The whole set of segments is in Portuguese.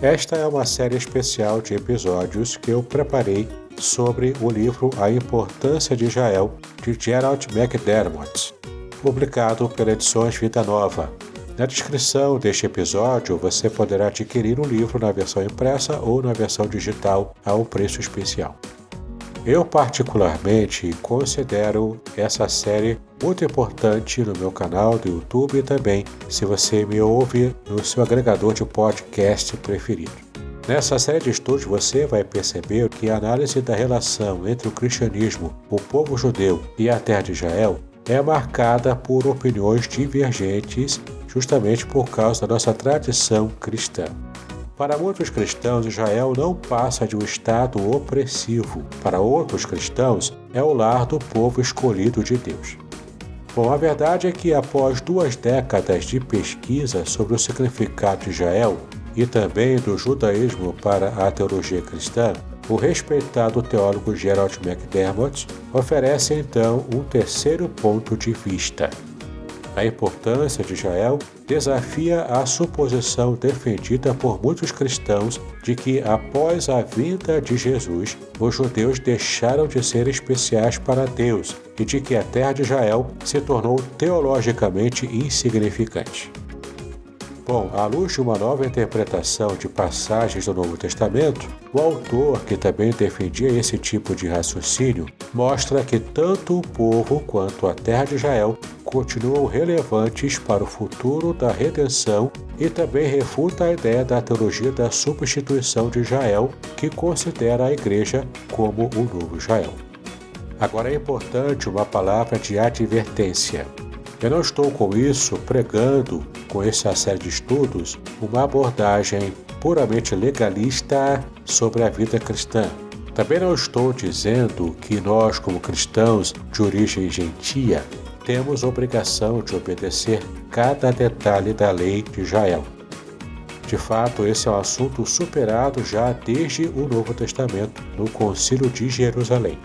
Esta é uma série especial de episódios que eu preparei sobre o livro A Importância de Israel, de Gerald McDermott, publicado pela Edições Vida Nova. Na descrição deste episódio você poderá adquirir o livro na versão impressa ou na versão digital a um preço especial. Eu, particularmente, considero essa série muito importante no meu canal do YouTube e também se você me ouve no seu agregador de podcast preferido. Nessa série de estudos você vai perceber que a análise da relação entre o cristianismo, o povo judeu e a terra de Israel é marcada por opiniões divergentes justamente por causa da nossa tradição cristã. Para muitos cristãos, Israel não passa de um estado opressivo. Para outros cristãos, é o lar do povo escolhido de Deus. Bom, a verdade é que após duas décadas de pesquisa sobre o significado de Israel e também do judaísmo para a teologia cristã, o respeitado teólogo Gerald McDermott oferece então um terceiro ponto de vista. A importância de Israel desafia a suposição defendida por muitos cristãos de que, após a vinda de Jesus, os judeus deixaram de ser especiais para Deus e de que a terra de Israel se tornou teologicamente insignificante. Bom, à luz de uma nova interpretação de passagens do Novo Testamento, o autor, que também defendia esse tipo de raciocínio, mostra que tanto o povo quanto a terra de Israel continuam relevantes para o futuro da redenção e também refuta a ideia da teologia da substituição de Israel, que considera a igreja como o novo Israel. Agora é importante uma palavra de advertência. Eu não estou com isso pregando, com essa série de estudos, uma abordagem puramente legalista sobre a vida cristã. Também não estou dizendo que nós, como cristãos de origem gentia, temos obrigação de obedecer cada detalhe da lei de Israel. De fato, esse é um assunto superado já desde o Novo Testamento, no Concílio de Jerusalém.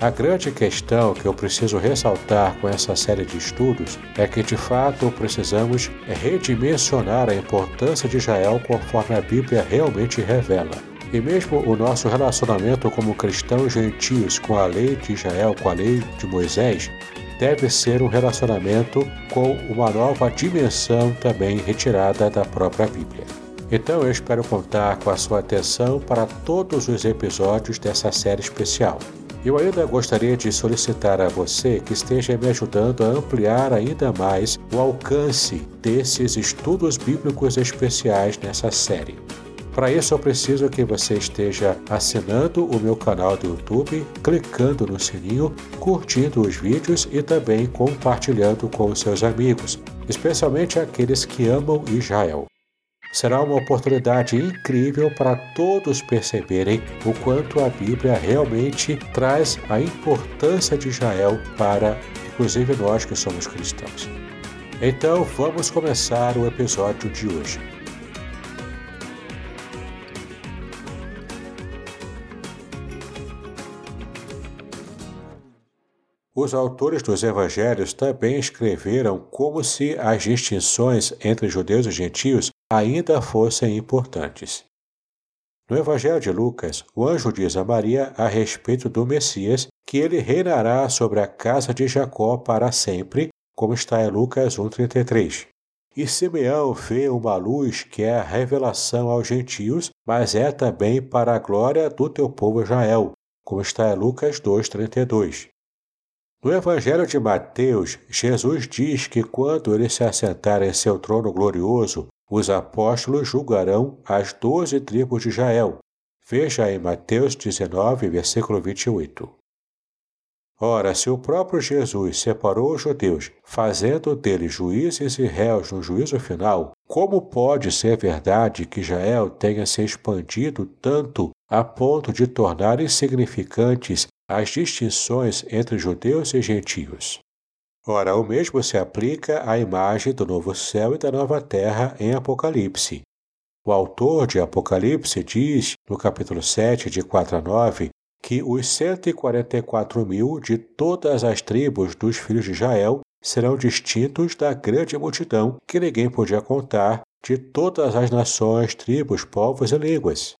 A grande questão que eu preciso ressaltar com essa série de estudos é que de fato precisamos redimensionar a importância de Israel conforme a Bíblia realmente revela. E mesmo o nosso relacionamento como cristãos gentios com a lei de Israel, com a lei de Moisés, deve ser um relacionamento com uma nova dimensão também retirada da própria Bíblia. Então eu espero contar com a sua atenção para todos os episódios dessa série especial. Eu ainda gostaria de solicitar a você que esteja me ajudando a ampliar ainda mais o alcance desses estudos bíblicos especiais nessa série. Para isso, eu preciso que você esteja assinando o meu canal do YouTube, clicando no sininho, curtindo os vídeos e também compartilhando com seus amigos, especialmente aqueles que amam Israel. Será uma oportunidade incrível para todos perceberem o quanto a Bíblia realmente traz a importância de Israel para, inclusive, nós que somos cristãos. Então, vamos começar o episódio de hoje. Os autores dos evangelhos também escreveram como se as distinções entre judeus e gentios ainda fossem importantes. No Evangelho de Lucas, o anjo diz a Maria a respeito do Messias que ele reinará sobre a casa de Jacó para sempre, como está em Lucas 1,33. E Simeão vê uma luz que é a revelação aos gentios, mas é também para a glória do teu povo Israel, como está em Lucas 2,32. No Evangelho de Mateus, Jesus diz que quando ele se assentar em seu trono glorioso, os apóstolos julgarão as doze tribos de Israel. Veja em Mateus 19, versículo 28. Ora, se o próprio Jesus separou os judeus, fazendo deles juízes e réus no juízo final, como pode ser verdade que Israel tenha se expandido tanto a ponto de tornar insignificantes as distinções entre judeus e gentios? Ora, o mesmo se aplica à imagem do novo céu e da nova terra em Apocalipse. O autor de Apocalipse diz, no capítulo 7, de 4 a 9, que os 144 mil de todas as tribos dos filhos de Israel serão distintos da grande multidão que ninguém podia contar de todas as nações, tribos, povos e línguas.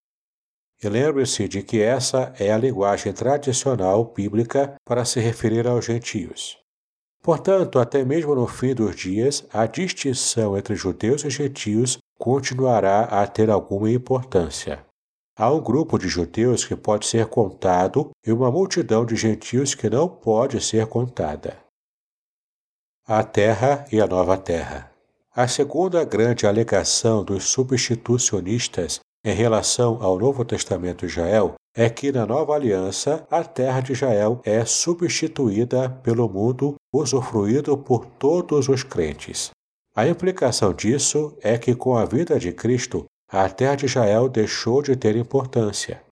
E lembre-se de que essa é a linguagem tradicional bíblica para se referir aos gentios. Portanto, até mesmo no fim dos dias, a distinção entre judeus e gentios continuará a ter alguma importância. Há um grupo de judeus que pode ser contado e uma multidão de gentios que não pode ser contada. A Terra e a Nova Terra. A segunda grande alegação dos substitucionistas em relação ao Novo Testamento de Israel é que na nova aliança a terra de Israel é substituída pelo mundo usufruído por todos os crentes. A implicação disso é que com a vida de Cristo, a terra de Israel deixou de ter importância.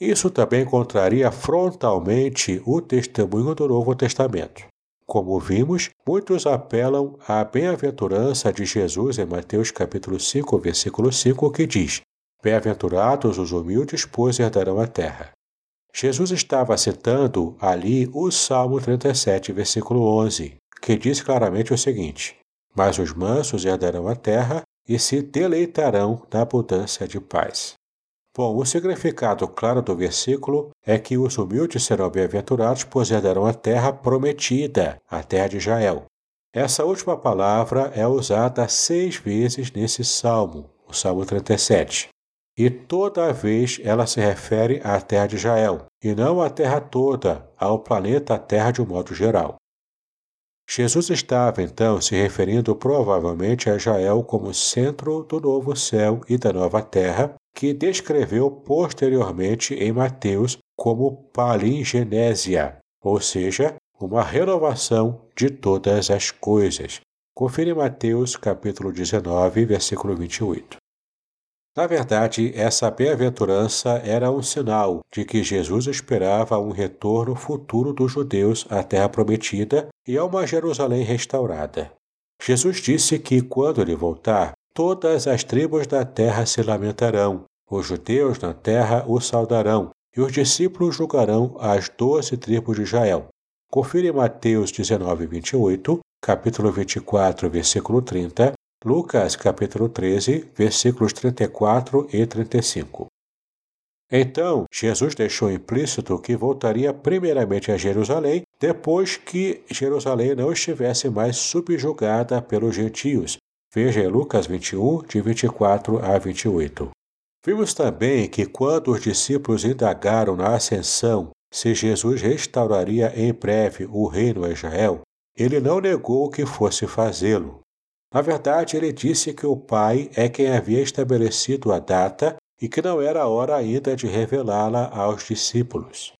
Isso também contraria frontalmente o testemunho do Novo Testamento. Como vimos, muitos apelam à bem-aventurança de Jesus em Mateus capítulo 5, versículo 5, que diz: Bem-aventurados os humildes, pois herdarão a terra. Jesus estava citando ali o Salmo 37, versículo 11, que diz claramente o seguinte: Mas os mansos herdarão a terra e se deleitarão na abundância de paz. Bom, o significado claro do versículo é que os humildes serão bem-aventurados, pois herdarão a terra prometida, a terra de Israel. Essa última palavra é usada seis vezes nesse salmo, o Salmo 37 e toda vez ela se refere à terra de Israel, e não à terra toda, ao planeta Terra de um modo geral. Jesus estava então se referindo provavelmente a Israel como centro do novo céu e da nova terra, que descreveu posteriormente em Mateus como palingenésia, ou seja, uma renovação de todas as coisas. Confira Mateus capítulo 19, versículo 28. Na verdade, essa bem-aventurança era um sinal de que Jesus esperava um retorno futuro dos judeus à Terra Prometida e a uma Jerusalém restaurada. Jesus disse que, quando ele voltar, todas as tribos da terra se lamentarão, os judeus na terra o saudarão, e os discípulos julgarão as doze tribos de Israel. Confira em Mateus 19, 28, capítulo 24, versículo 30 Lucas capítulo 13, versículos 34 e 35. Então, Jesus deixou implícito que voltaria primeiramente a Jerusalém, depois que Jerusalém não estivesse mais subjugada pelos gentios. Veja Lucas 21, de 24 a 28. Vimos também que quando os discípulos indagaram na ascensão se Jesus restauraria em breve o reino a Israel, ele não negou que fosse fazê-lo. Na verdade, ele disse que o Pai é quem havia estabelecido a data e que não era hora ainda de revelá-la aos discípulos.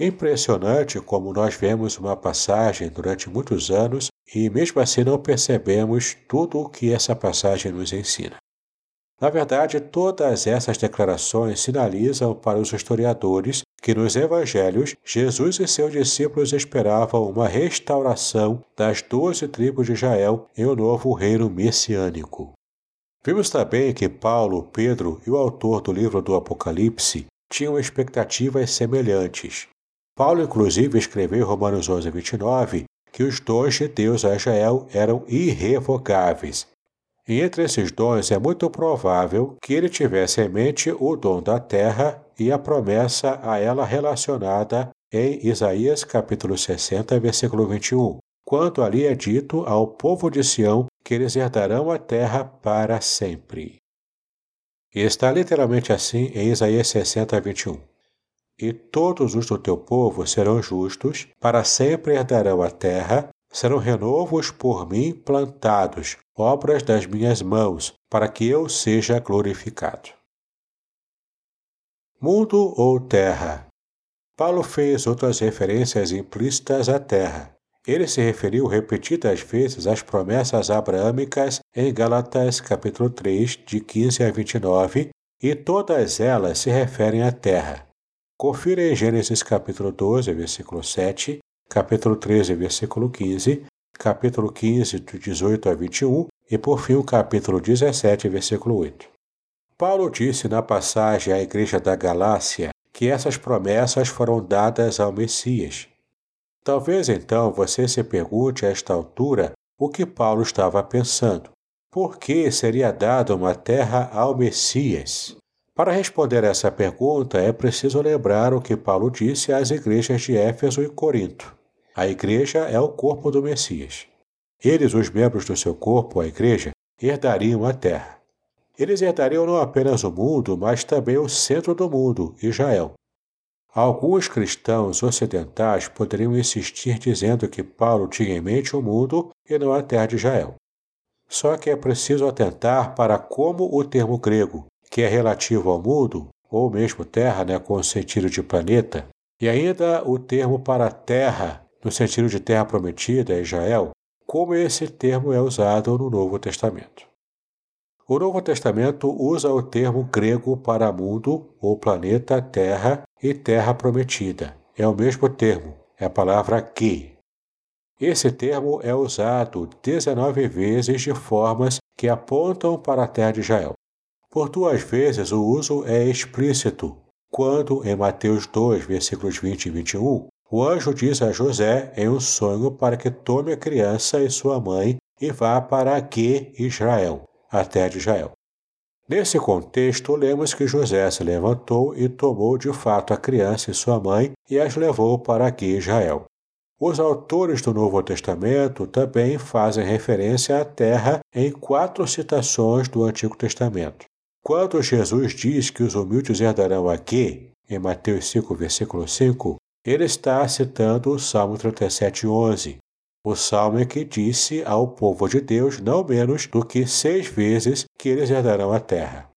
Impressionante como nós vemos uma passagem durante muitos anos e mesmo assim não percebemos tudo o que essa passagem nos ensina. Na verdade, todas essas declarações sinalizam para os historiadores que nos evangelhos Jesus e seus discípulos esperavam uma restauração das doze tribos de Israel em um novo reino messiânico. Vimos também que Paulo, Pedro e o autor do livro do Apocalipse tinham expectativas semelhantes. Paulo, inclusive, escreveu em Romanos 11, 29 que os dons de Deus a Israel eram irrevogáveis e entre esses dons é muito provável que ele tivesse em mente o dom da terra e a promessa a ela relacionada em Isaías capítulo 60, versículo 21, quando ali é dito ao povo de Sião que eles herdarão a terra para sempre. E está literalmente assim em Isaías 60, 21. E todos os do teu povo serão justos, para sempre herdarão a terra, serão renovos por mim plantados, obras das minhas mãos, para que eu seja glorificado. Mundo ou terra? Paulo fez outras referências implícitas à terra. Ele se referiu repetidas vezes às promessas abraâmicas em Gálatas capítulo 3, de 15 a 29, e todas elas se referem à terra. Confira em Gênesis capítulo 12, versículo 7, capítulo 13, versículo 15, capítulo 15, de 18 a 21 e, por fim, o capítulo 17, versículo 8. Paulo disse na passagem à igreja da Galácia que essas promessas foram dadas ao Messias. Talvez então você se pergunte a esta altura o que Paulo estava pensando. por que seria dada uma terra ao Messias? Para responder essa pergunta, é preciso lembrar o que Paulo disse às igrejas de Éfeso e Corinto. A igreja é o corpo do Messias. Eles, os membros do seu corpo, a igreja, herdariam a terra. Eles herdariam não apenas o mundo, mas também o centro do mundo, Israel. Alguns cristãos ocidentais poderiam insistir dizendo que Paulo tinha em mente o mundo e não a terra de Israel. Só que é preciso atentar para como o termo grego, que é relativo ao mundo, ou mesmo terra, né, com o sentido de planeta, e ainda o termo para terra, no sentido de terra prometida, Israel, como esse termo é usado no Novo Testamento. O Novo Testamento usa o termo grego para mundo ou planeta, terra e terra prometida. É o mesmo termo, é a palavra que. Esse termo é usado 19 vezes de formas que apontam para a terra de Israel. Por duas vezes o uso é explícito, quando em Mateus 2, versículos 20 e 21, o anjo diz a José em um sonho para que tome a criança e sua mãe e vá para Ague, Israel, a terra de Israel. Nesse contexto, lemos que José se levantou e tomou de fato a criança e sua mãe e as levou para Ague, Israel. Os autores do Novo Testamento também fazem referência à terra em quatro citações do Antigo Testamento. Quando Jesus diz que os humildes herdarão aqui, em Mateus 5, versículo 5, ele está citando o Salmo 37:11, o salmo que disse ao povo de Deus não menos do que seis vezes que eles herdarão a terra.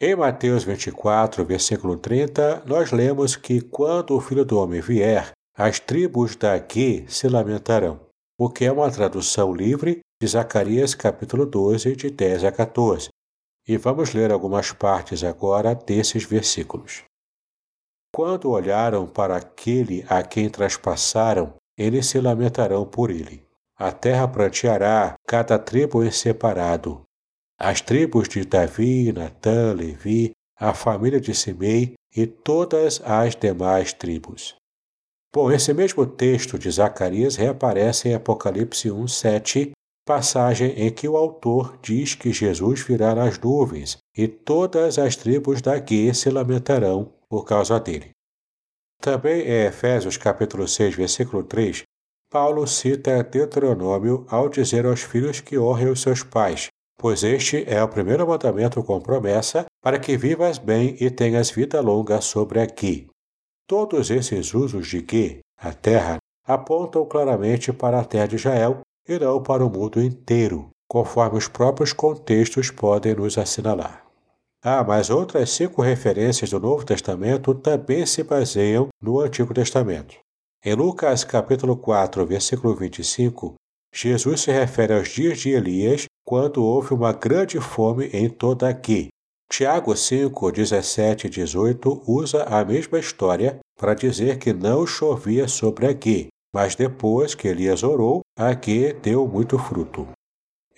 Em Mateus 24, versículo 30, nós lemos que quando o Filho do Homem vier, as tribos daqui se lamentarão, o que é uma tradução livre de Zacarias capítulo 12, de 10 a 14. E vamos ler algumas partes agora desses versículos. Quando olharam para aquele a quem traspassaram, eles se lamentarão por ele. A terra pranteará cada tribo em separado. As tribos de Davi, Natã, Levi, a família de Simei e todas as demais tribos. Bom, esse mesmo texto de Zacarias reaparece em Apocalipse 1:7, passagem em que o autor diz que Jesus virá nas nuvens e todas as tribos da Guê se lamentarão por causa dele. Também em Efésios capítulo 6, versículo 3, Paulo cita Deuteronômio ao dizer aos filhos que honrem os seus pais, pois este é o primeiro mandamento com promessa para que vivas bem e tenhas vida longa sobre aqui. Todos esses usos de que, a terra, apontam claramente para a terra de Israel e não para o mundo inteiro, conforme os próprios contextos podem nos assinalar. Ah, mas outras cinco referências do Novo Testamento também se baseiam no Antigo Testamento. Em Lucas capítulo 4, versículo 25, Jesus se refere aos dias de Elias, quando houve uma grande fome em toda aqui. Tiago 5, 17 e 18 usa a mesma história para dizer que não chovia sobre aqui, mas depois que Elias orou, aqui deu muito fruto.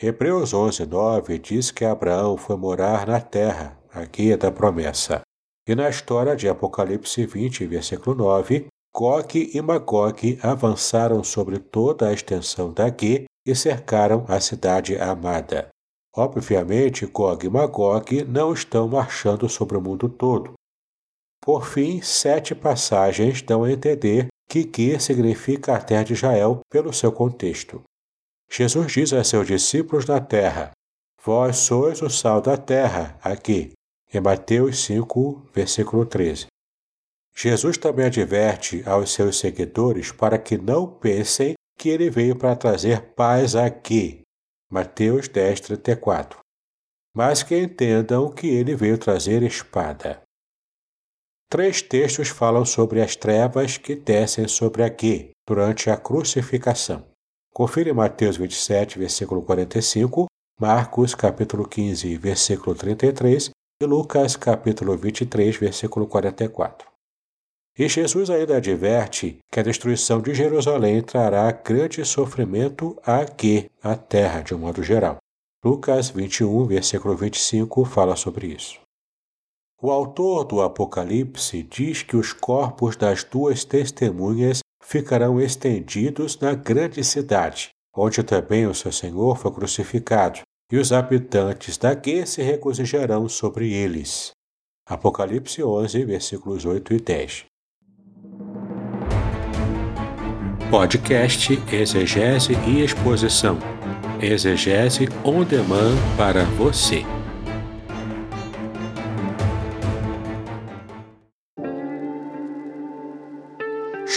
Hebreus 11, 9 diz que Abraão foi morar na terra, a guia da promessa. E na história de Apocalipse 20, versículo 9, Gog e Magog avançaram sobre toda a extensão da Guê e cercaram a cidade amada. Obviamente, Gog e Magog não estão marchando sobre o mundo todo. Por fim, sete passagens dão a entender que Guê significa a terra de Israel pelo seu contexto. Jesus diz a seus discípulos na terra: Vós sois o sal da terra, aqui. Em Mateus 5, versículo 13. Jesus também adverte aos seus seguidores para que não pensem que ele veio para trazer paz aqui. Mateus 10, 34. Mas que entendam que ele veio trazer espada. Três textos falam sobre as trevas que descem sobre aqui durante a crucificação. Confira em Mateus 27, versículo 45, Marcos capítulo 15, versículo 33 e Lucas capítulo 23, versículo 44. E Jesus ainda adverte que a destruição de Jerusalém trará grande sofrimento aqui, à terra, de um modo geral. Lucas 21, versículo 25, fala sobre isso. O autor do Apocalipse diz que os corpos das duas testemunhas ficarão estendidos na grande cidade, onde também o seu Senhor foi crucificado, e os habitantes daqui se regozijarão sobre eles. Apocalipse 11, versículos 8 e 10. Podcast Exegese e Exposição. Exegese on demand para você.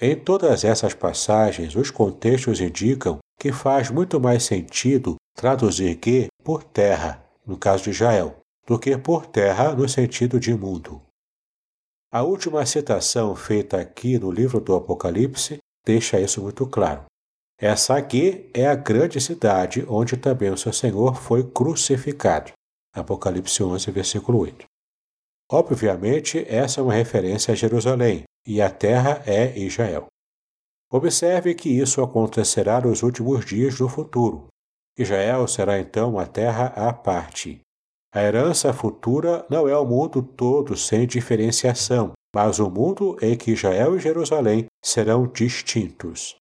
Em todas essas passagens, os contextos indicam que faz muito mais sentido traduzir que por terra, no caso de Israel, do que por terra no sentido de mundo. A última citação feita aqui no livro do Apocalipse deixa isso muito claro. Essa aqui é a grande cidade onde também o seu Senhor foi crucificado. Apocalipse 11, versículo 8. Obviamente, essa é uma referência a Jerusalém, e a terra é Israel. Observe que isso acontecerá nos últimos dias do futuro. Israel será então uma terra à parte. A herança futura não é o mundo todo sem diferenciação, mas o mundo em que Israel e Jerusalém serão distintos.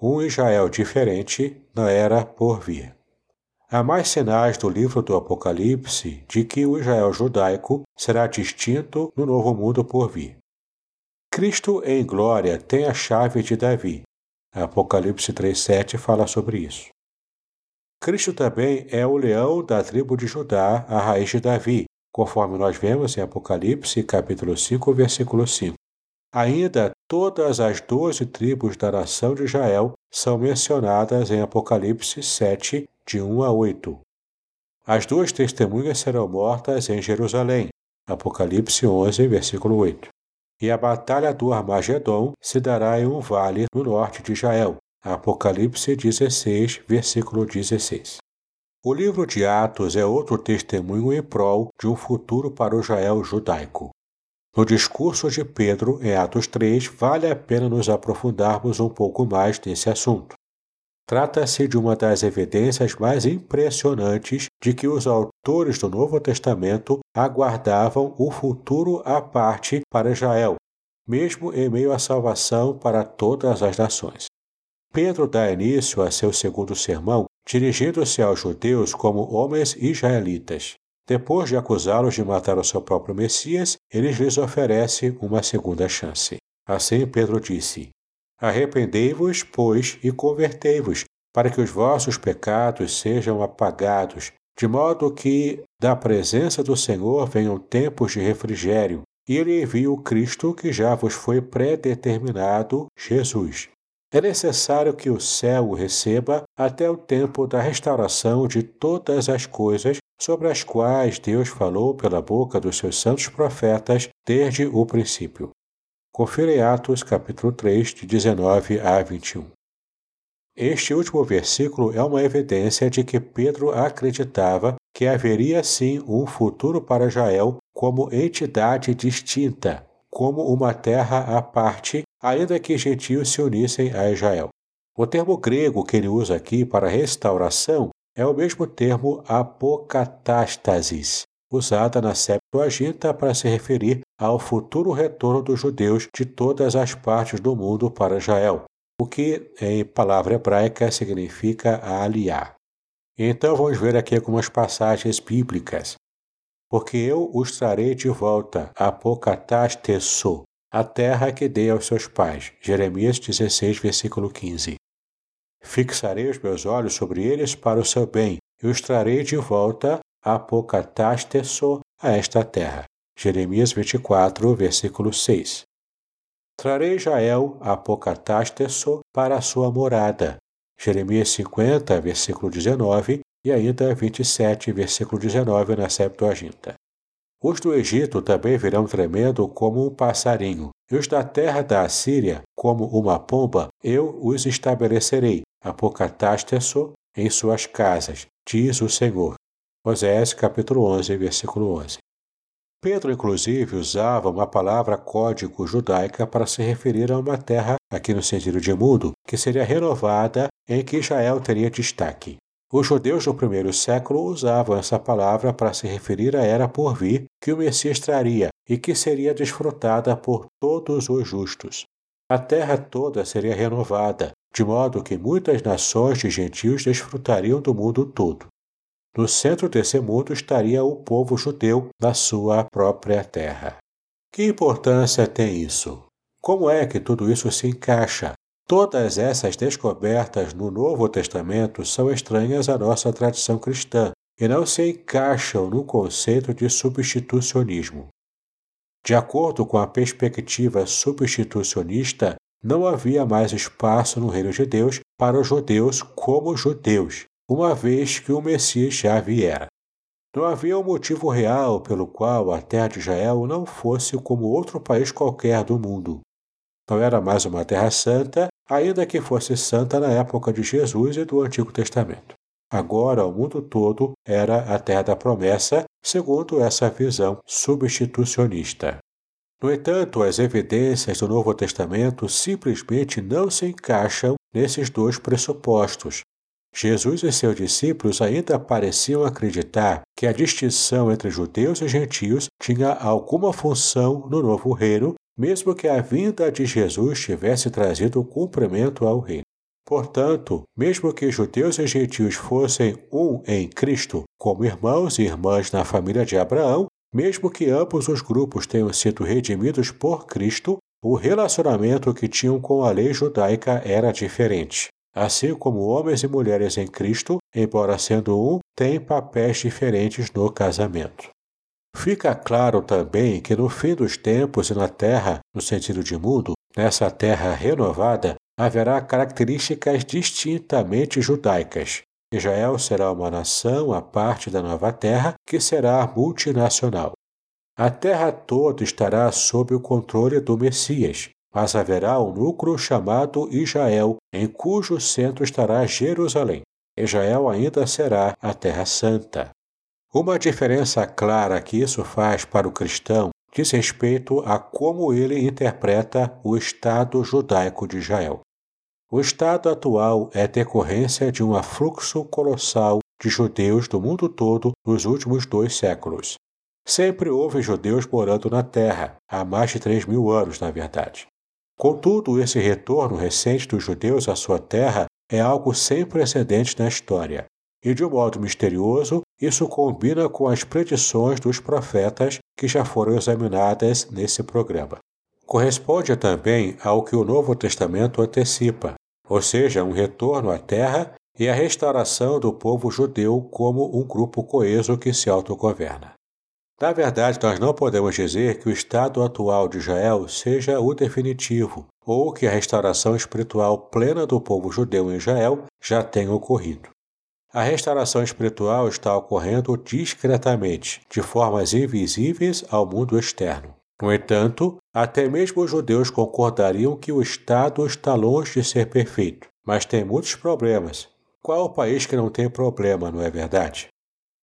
Um Israel diferente na era por vir. Há mais sinais do livro do Apocalipse de que o Israel judaico será distinto no novo mundo por vir. Cristo em glória tem a chave de Davi. Apocalipse 3,7 fala sobre isso. Cristo também é o leão da tribo de Judá, a raiz de Davi, conforme nós vemos em Apocalipse capítulo 5, versículo 5. Ainda todas as doze tribos da nação de Israel são mencionadas em Apocalipse 7, de 1 a 8. As duas testemunhas serão mortas em Jerusalém. Apocalipse 11, versículo 8 e a batalha do Armagedon se dará em um vale no norte de Israel. Apocalipse 16, versículo 16. O livro de Atos é outro testemunho em prol de um futuro para o Israel judaico. No discurso de Pedro, em Atos 3, vale a pena nos aprofundarmos um pouco mais nesse assunto. Trata-se de uma das evidências mais impressionantes de que os autores do Novo Testamento aguardavam o futuro à parte para Israel, mesmo em meio à salvação para todas as nações. Pedro dá início a seu segundo sermão dirigindo-se aos judeus como homens israelitas. Depois de acusá-los de matar o seu próprio Messias, ele lhes oferece uma segunda chance. Assim Pedro disse: Arrependei-vos, pois, e convertei-vos, para que os vossos pecados sejam apagados, de modo que da presença do Senhor venham tempos de refrigério, e ele envia o Cristo que já vos foi predeterminado, Jesus. É necessário que o céu o receba até o tempo da restauração de todas as coisas sobre as quais Deus falou pela boca dos seus santos profetas desde o princípio. Confira em Atos capítulo 3, de 19 a 21. Este último versículo é uma evidência de que Pedro acreditava que haveria sim um futuro para Israel como entidade distinta, como uma terra à parte, ainda que gentios se unissem a Israel. O termo grego que ele usa aqui para restauração é o mesmo termo apocatástasis, usada na Septuaginta para se referir ao futuro retorno dos judeus de todas as partes do mundo para Israel, o que em palavra hebraica significa aliar. Então vamos ver aqui algumas passagens bíblicas. Porque eu os trarei de volta, apocatasteso, a terra que dei aos seus pais. Jeremias 16, versículo 15. Fixarei os meus olhos sobre eles para o seu bem, e os trarei de volta, apocatasteso, a esta terra. Jeremias 24, versículo 6. Trarei Jael a Pocatásteso para a sua morada. Jeremias 50, versículo 19 e ainda 27, versículo 19 na Septuaginta. Os do Egito também virão tremendo como um passarinho, e os da terra da Assíria como uma pomba, eu os estabelecerei. Apocatásteso, em suas casas, diz o Senhor. Oséias capítulo 11, versículo 11. Pedro, inclusive, usava uma palavra código judaica para se referir a uma terra, aqui no sentido de mundo, que seria renovada, em que Israel teria destaque. Os judeus do primeiro século usavam essa palavra para se referir à era por vir que o Messias traria e que seria desfrutada por todos os justos. A terra toda seria renovada, de modo que muitas nações de gentios desfrutariam do mundo todo. No centro desse mundo estaria o povo judeu na sua própria terra. Que importância tem isso? Como é que tudo isso se encaixa? Todas essas descobertas no Novo Testamento são estranhas à nossa tradição cristã e não se encaixam no conceito de substitucionismo. De acordo com a perspectiva substitucionista, não havia mais espaço no reino de Deus para os judeus como judeus, uma vez que o Messias já viera. Não havia um motivo real pelo qual a terra de Israel não fosse como outro país qualquer do mundo. Não era mais uma terra santa, ainda que fosse santa na época de Jesus e do Antigo Testamento. Agora o mundo todo era a terra da promessa, segundo essa visão substitucionista. No entanto, as evidências do Novo Testamento simplesmente não se encaixam nesses dois pressupostos, Jesus e seus discípulos ainda pareciam acreditar que a distinção entre judeus e gentios tinha alguma função no novo reino, mesmo que a vinda de Jesus tivesse trazido cumprimento ao reino. Portanto, mesmo que judeus e gentios fossem um em Cristo, como irmãos e irmãs na família de Abraão, mesmo que ambos os grupos tenham sido redimidos por Cristo, o relacionamento que tinham com a lei judaica era diferente. Assim como homens e mulheres em Cristo, embora sendo um, têm papéis diferentes no casamento. Fica claro também que no fim dos tempos e na terra, no sentido de mundo, nessa terra renovada, haverá características distintamente judaicas. Israel será uma nação à parte da nova terra que será multinacional. A terra toda estará sob o controle do Messias, mas haverá um núcleo chamado Israel, em cujo centro estará Jerusalém. Israel ainda será a Terra Santa. Uma diferença clara que isso faz para o cristão diz respeito a como ele interpreta o Estado judaico de Israel. O Estado atual é decorrência de um afluxo colossal de judeus do mundo todo nos últimos dois séculos. Sempre houve judeus morando na terra, há mais de três mil anos, na verdade. Contudo, esse retorno recente dos judeus à sua terra é algo sem precedentes na história. E de um modo misterioso, isso combina com as predições dos profetas que já foram examinadas nesse programa. Corresponde também ao que o Novo Testamento antecipa, ou seja, um retorno à terra e a restauração do povo judeu como um grupo coeso que se autogoverna. Na verdade, nós não podemos dizer que o estado atual de Israel seja o definitivo, ou que a restauração espiritual plena do povo judeu em Israel já tenha ocorrido. A restauração espiritual está ocorrendo discretamente, de formas invisíveis ao mundo externo. No entanto, até mesmo os judeus concordariam que o Estado está longe de ser perfeito, mas tem muitos problemas. Qual o país que não tem problema, não é verdade?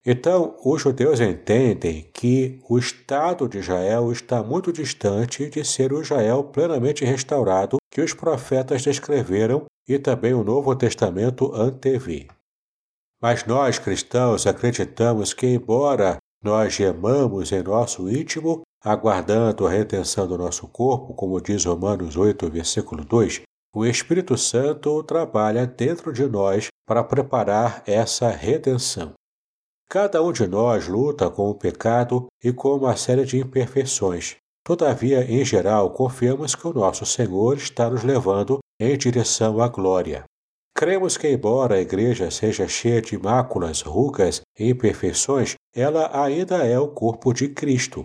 Então, os judeus entendem que o Estado de Israel está muito distante de ser o Israel plenamente restaurado que os profetas descreveram e também o Novo Testamento antevê. Mas nós cristãos acreditamos que, embora nós gemamos em nosso íntimo, aguardando a retenção do nosso corpo, como diz Romanos 8, versículo 2, o Espírito Santo trabalha dentro de nós para preparar essa redenção. Cada um de nós luta com o pecado e com uma série de imperfeições. Todavia, em geral, confiamos que o nosso Senhor está nos levando em direção à glória. Cremos que, embora a igreja seja cheia de máculas, rugas e imperfeições, ela ainda é o corpo de Cristo.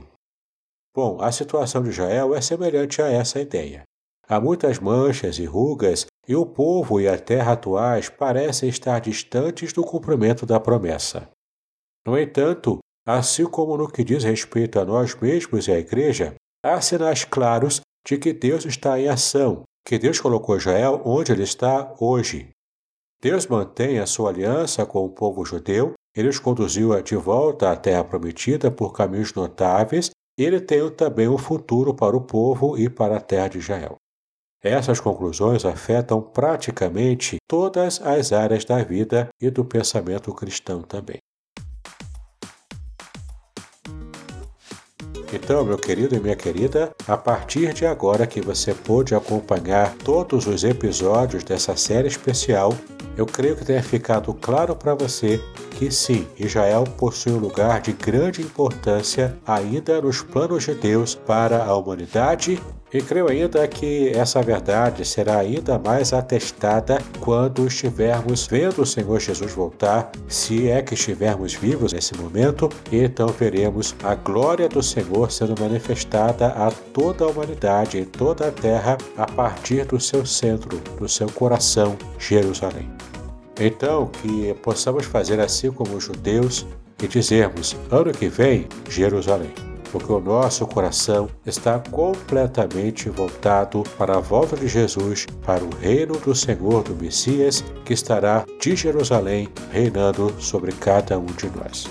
Bom, a situação de Israel é semelhante a essa ideia. Há muitas manchas e rugas, e o povo e a terra atuais parecem estar distantes do cumprimento da promessa. No entanto, assim como no que diz respeito a nós mesmos e à Igreja, há sinais claros de que Deus está em ação, que Deus colocou Israel onde ele está hoje. Deus mantém a sua aliança com o povo judeu, ele os conduziu de volta à terra prometida por caminhos notáveis, ele tem também um futuro para o povo e para a terra de Israel. Essas conclusões afetam praticamente todas as áreas da vida e do pensamento cristão também. Então, meu querido e minha querida, a partir de agora que você pôde acompanhar todos os episódios dessa série especial, eu creio que tenha ficado claro para você que sim, Israel possui um lugar de grande importância ainda nos planos de Deus para a humanidade e creio ainda que essa verdade será ainda mais atestada quando estivermos vendo o Senhor Jesus voltar, se é que estivermos vivos nesse momento, então veremos a glória do Senhor sendo manifestada a toda a humanidade em toda a terra a partir do seu centro, do seu coração, Jerusalém. Então, que possamos fazer assim como os judeus e dizermos: ano que vem, Jerusalém porque o nosso coração está completamente voltado para a volta de Jesus, para o reino do Senhor do Messias, que estará de Jerusalém reinando sobre cada um de nós.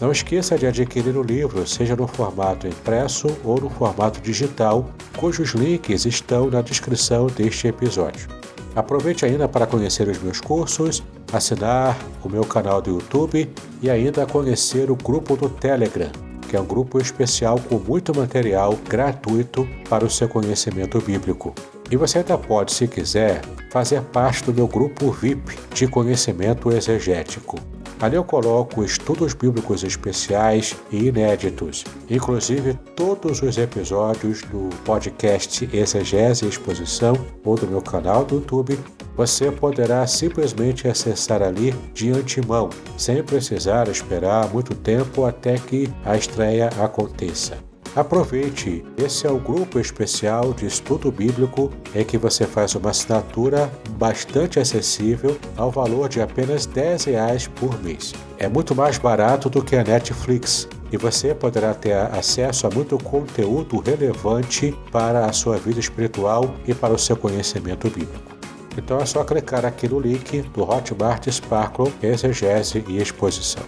Não esqueça de adquirir o livro, seja no formato impresso ou no formato digital, cujos links estão na descrição deste episódio. Aproveite ainda para conhecer os meus cursos, assinar o meu canal do YouTube e ainda conhecer o grupo do Telegram que é um grupo especial com muito material gratuito para o seu conhecimento bíblico. E você ainda pode, se quiser, fazer parte do meu grupo VIP de conhecimento exegético. Ali eu coloco estudos bíblicos especiais e inéditos, inclusive todos os episódios do podcast Exegese e Exposição ou do meu canal do YouTube você poderá simplesmente acessar ali de antemão, sem precisar esperar muito tempo até que a estreia aconteça. Aproveite, esse é o grupo especial de estudo bíblico em que você faz uma assinatura bastante acessível ao valor de apenas 10 reais por mês. É muito mais barato do que a Netflix e você poderá ter acesso a muito conteúdo relevante para a sua vida espiritual e para o seu conhecimento bíblico. Então é só clicar aqui no link do Hotmart Sparkle Exegese e Exposição.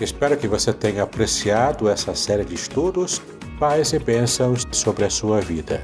Espero que você tenha apreciado essa série de estudos, paz e bênçãos sobre a sua vida.